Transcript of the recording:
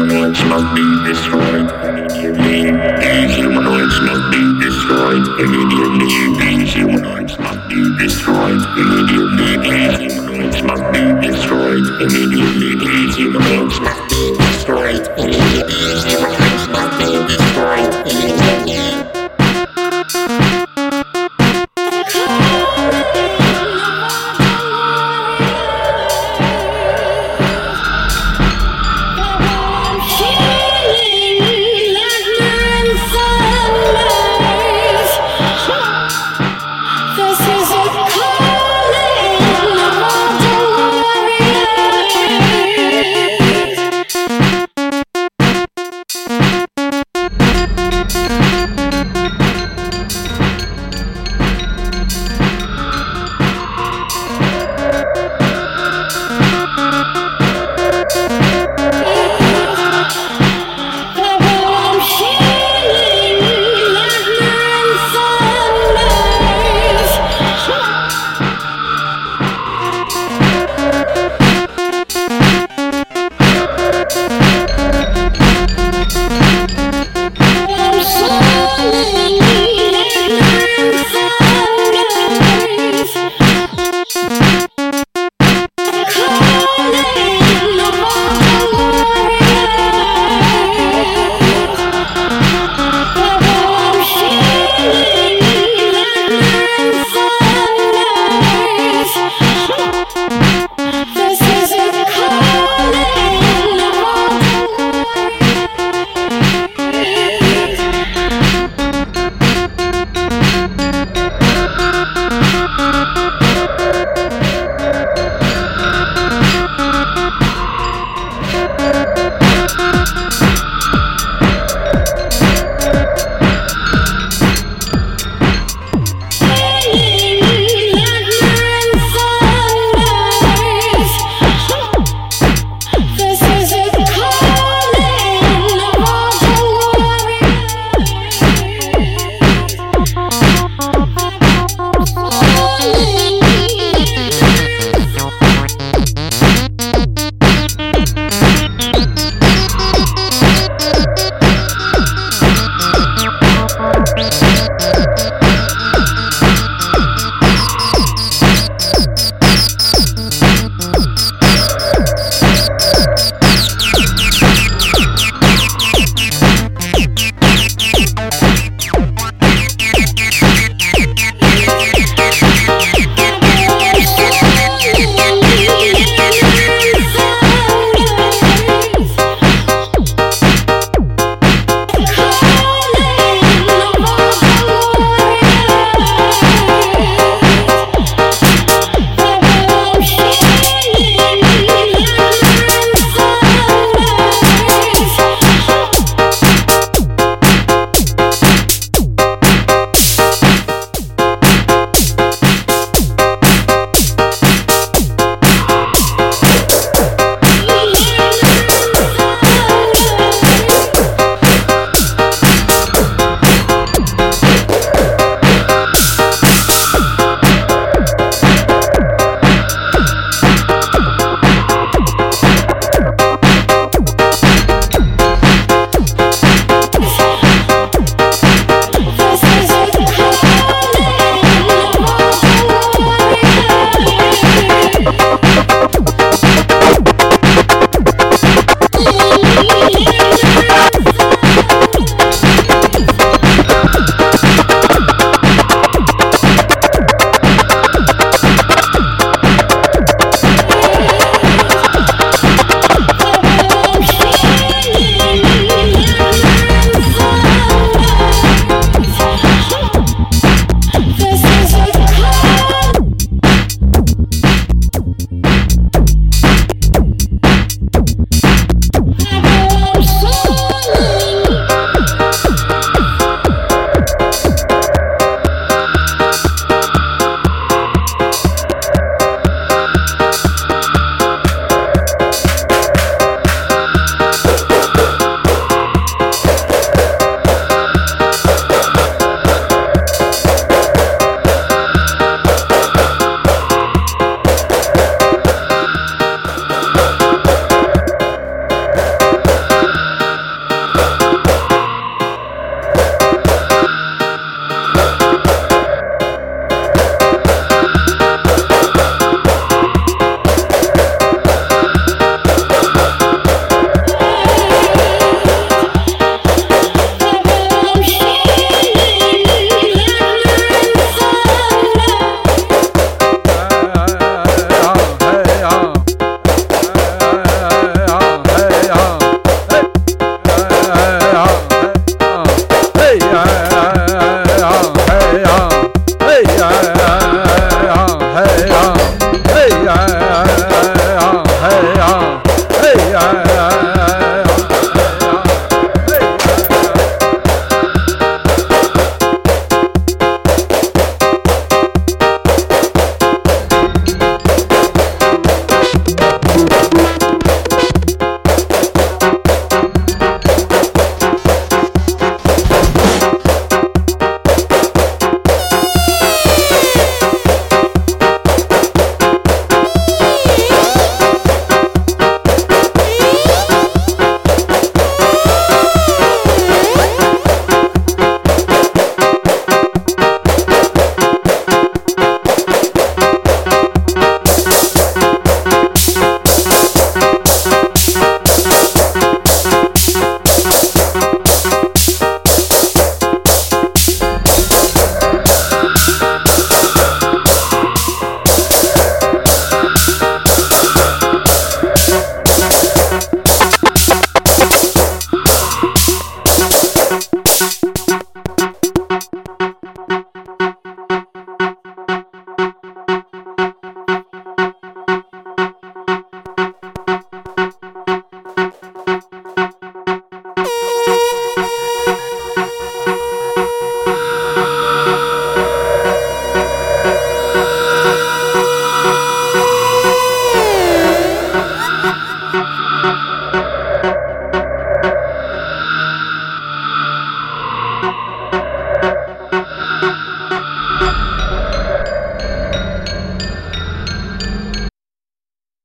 humanoids must be destroyed. These humanoids must be destroyed immediately. These humanoids must be destroyed immediately. These humanoids must be destroyed immediately. These humanoids must